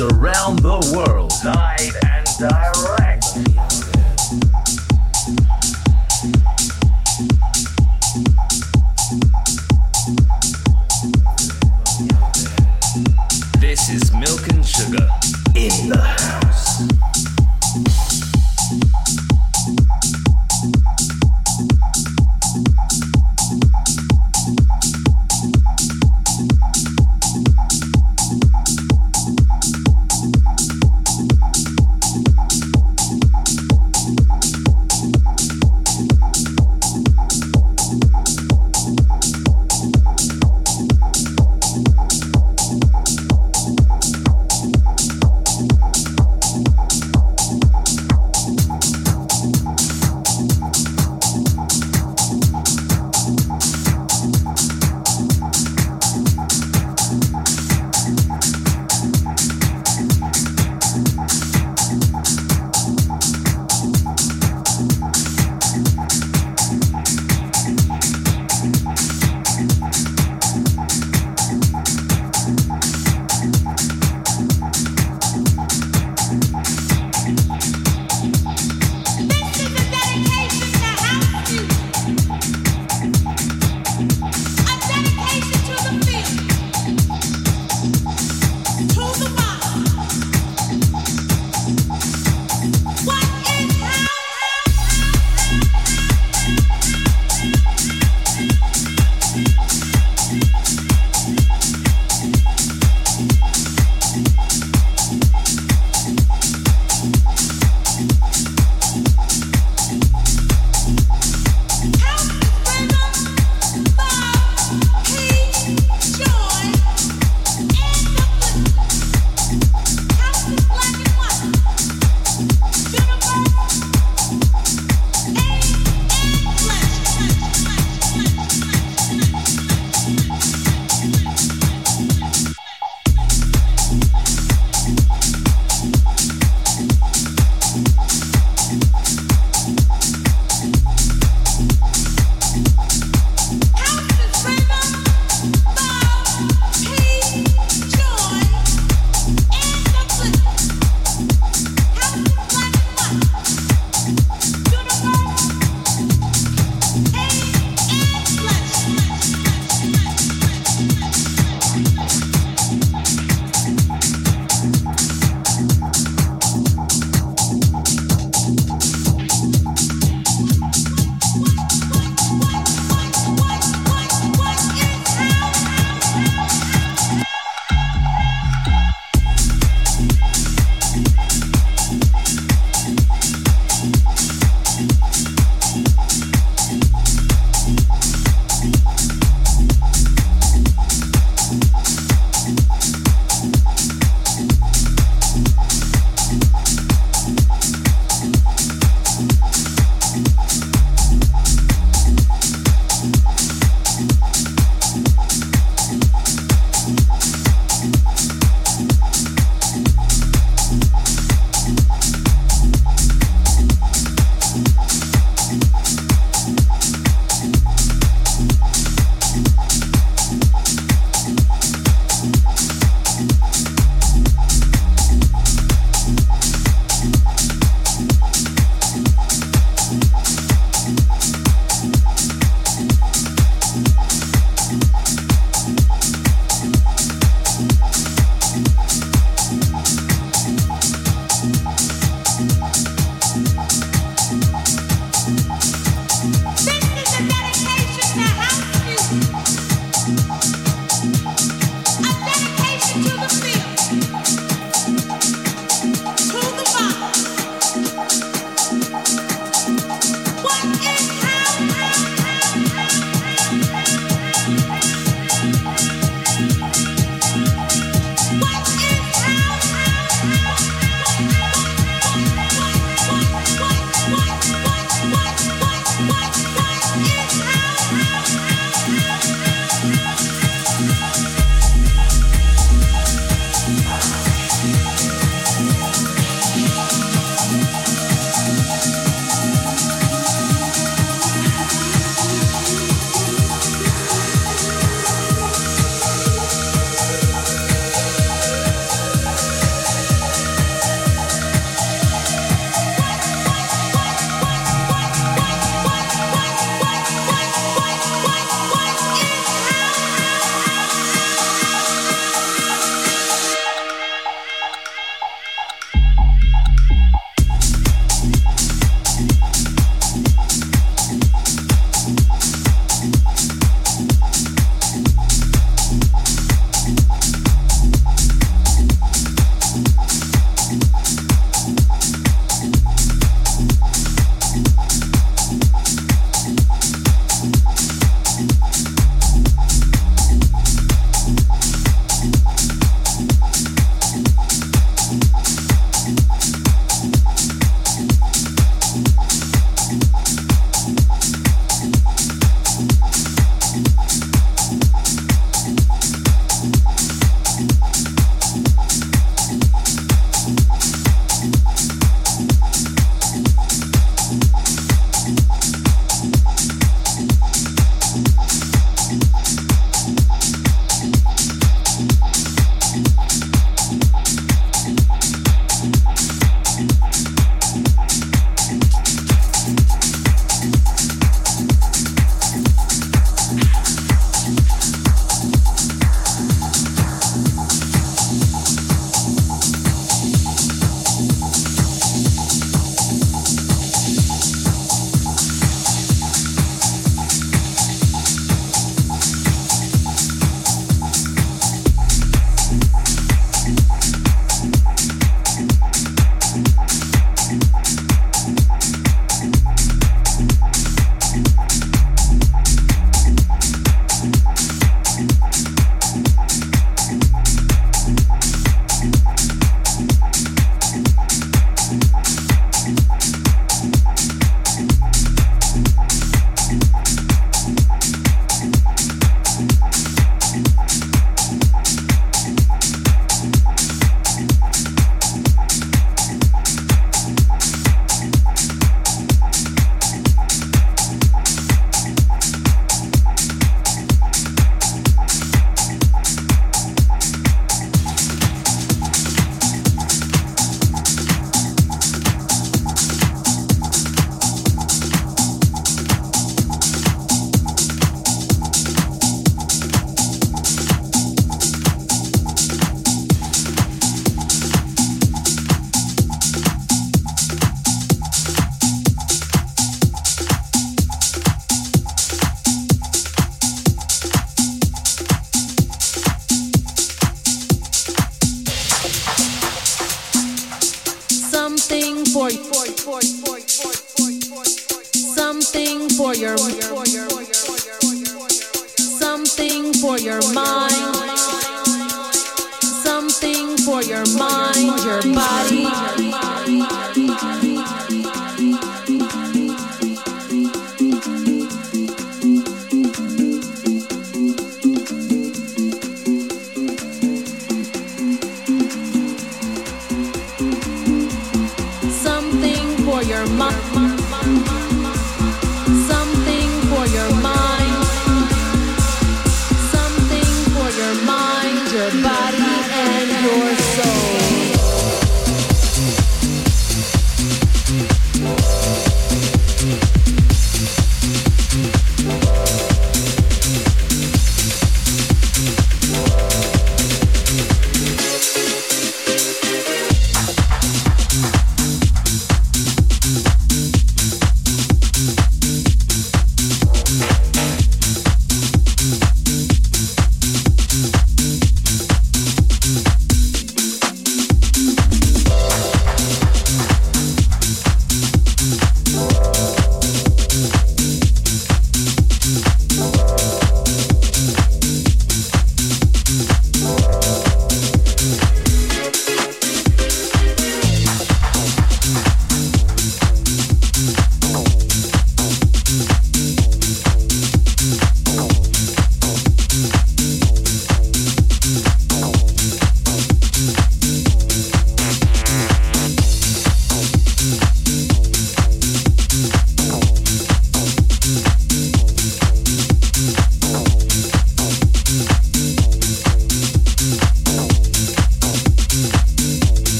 around the world. Live and direct.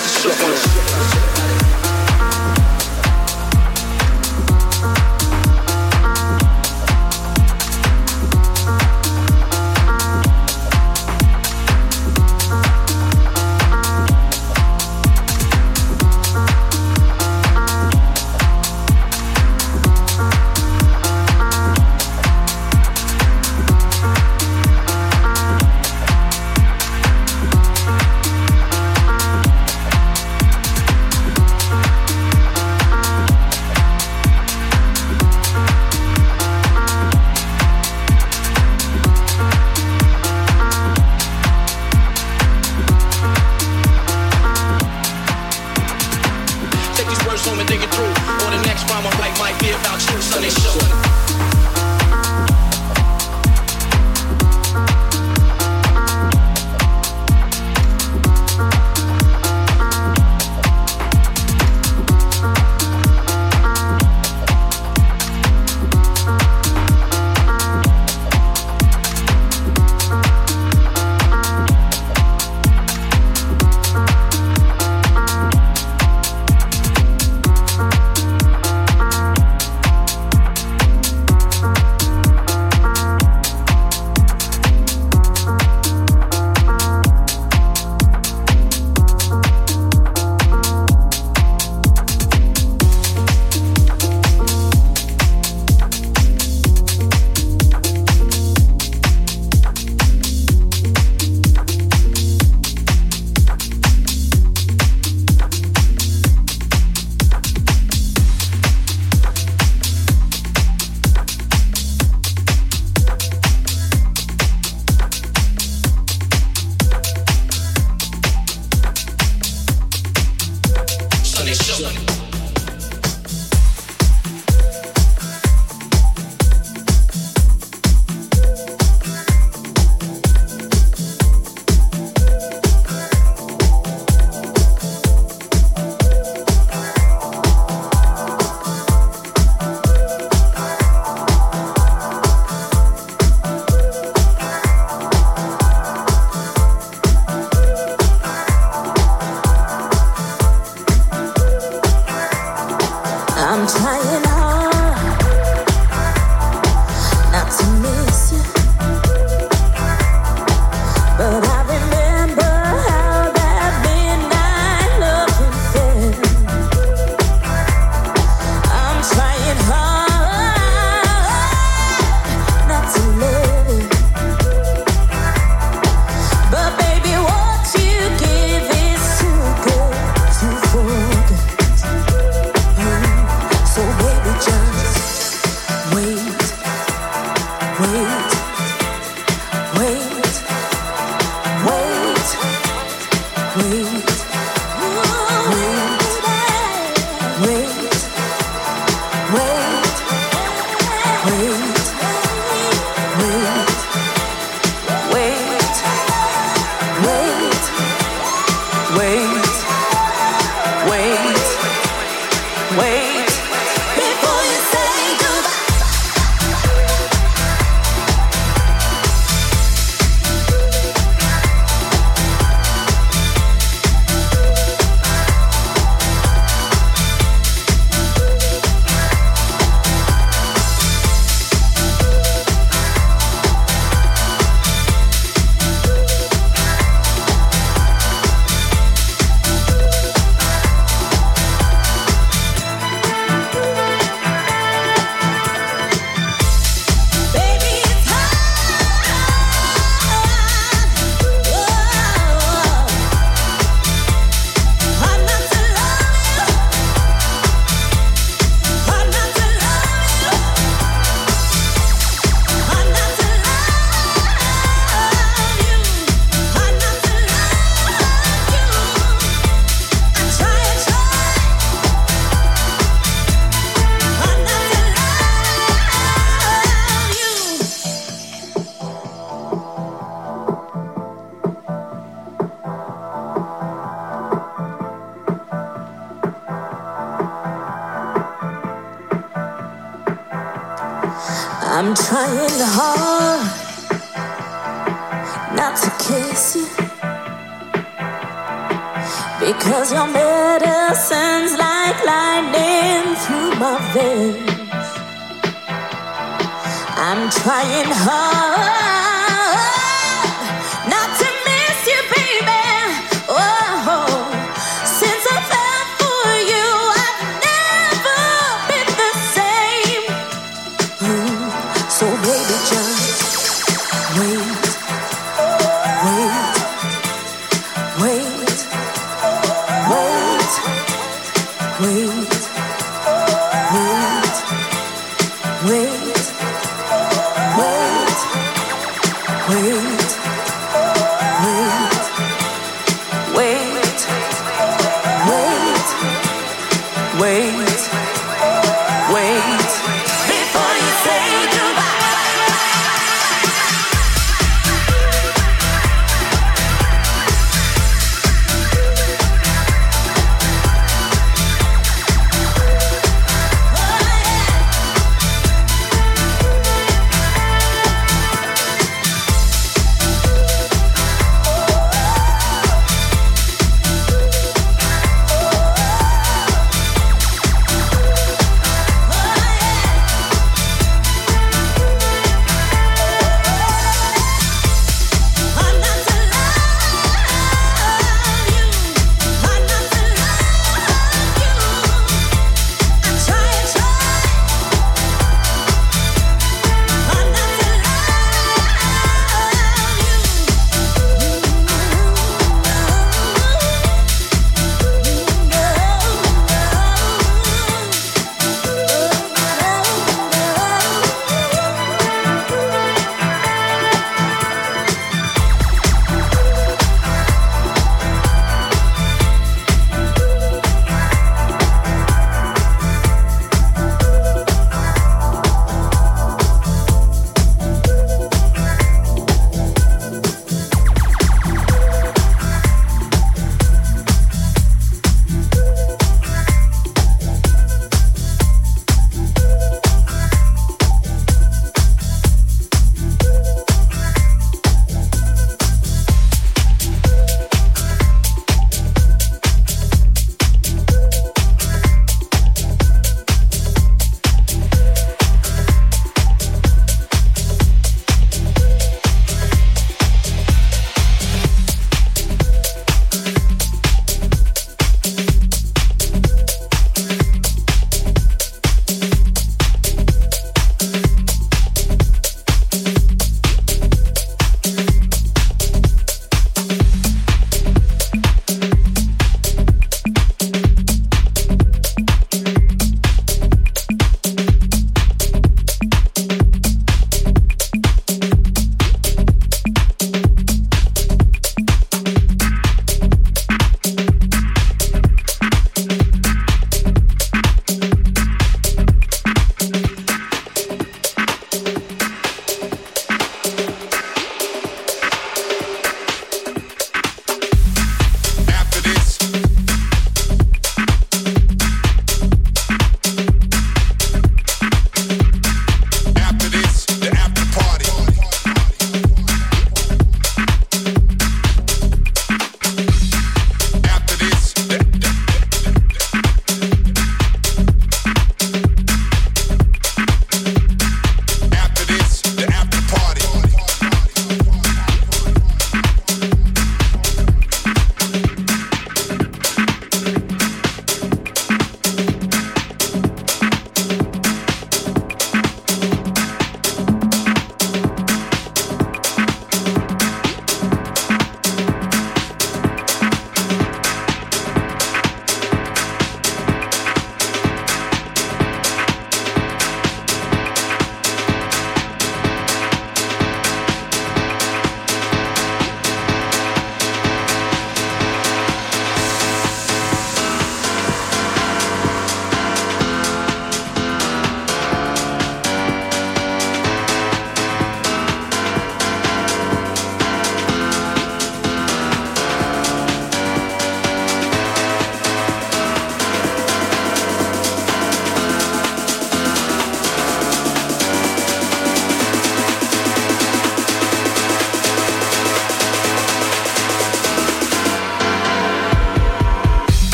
Motherfucker.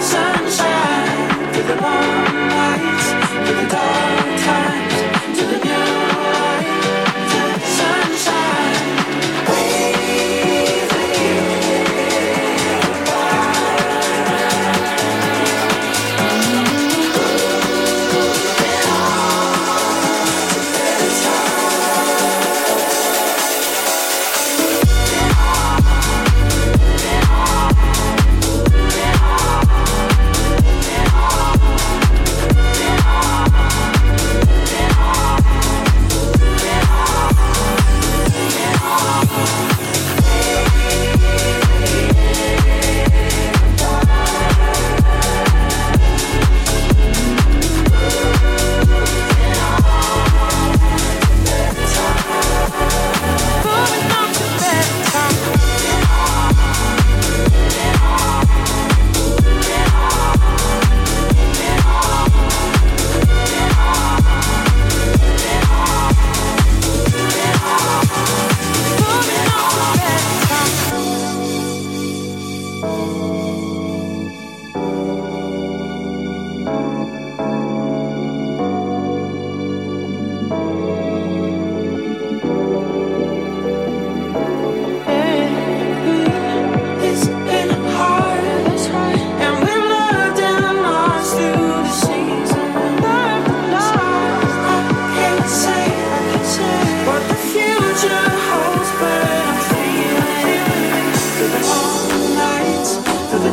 sunshine, to the warm lights, to the dark.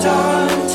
Don't.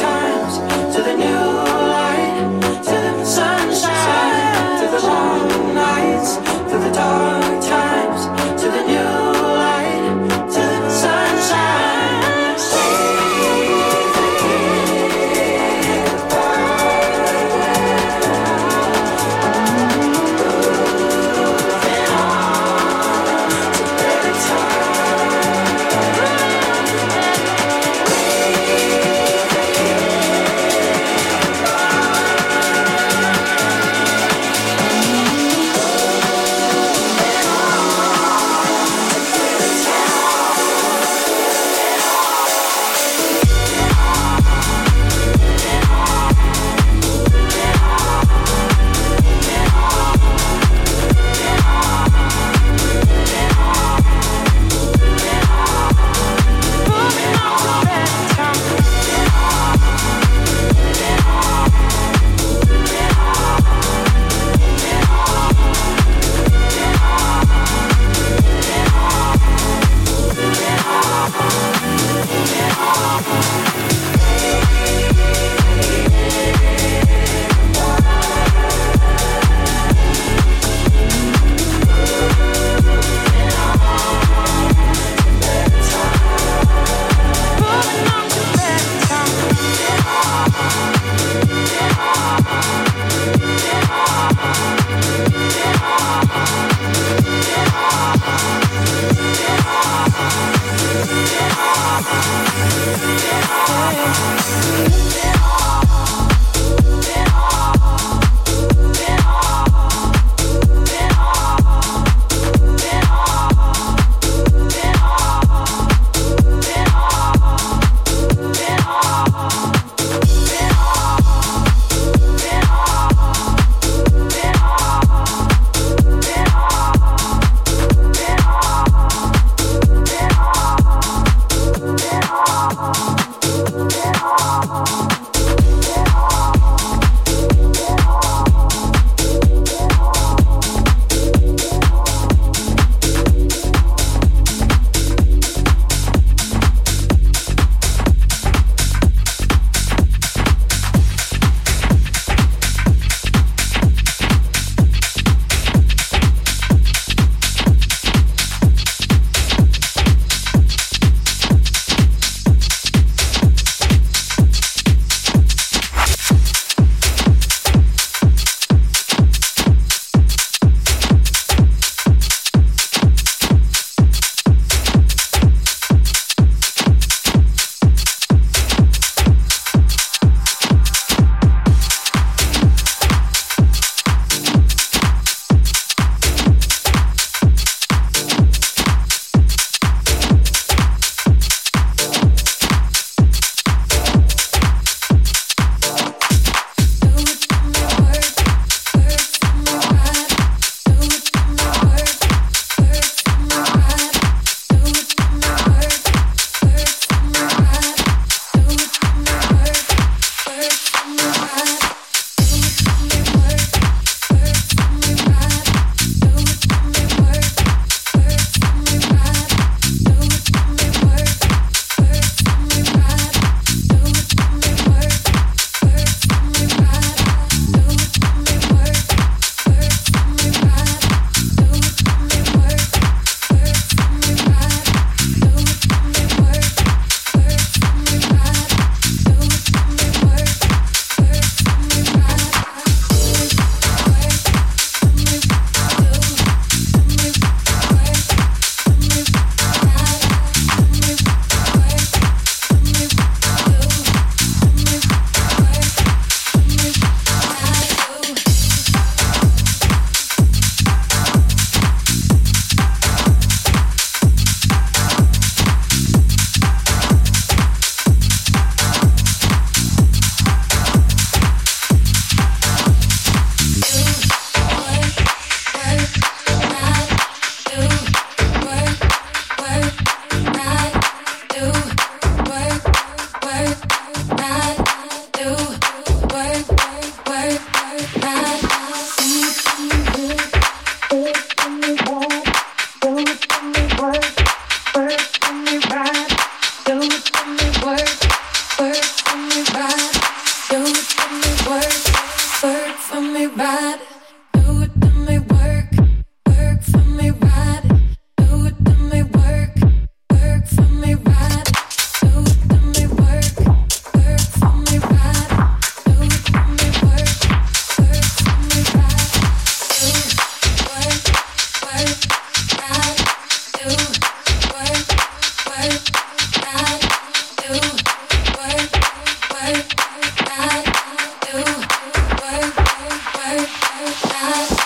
I.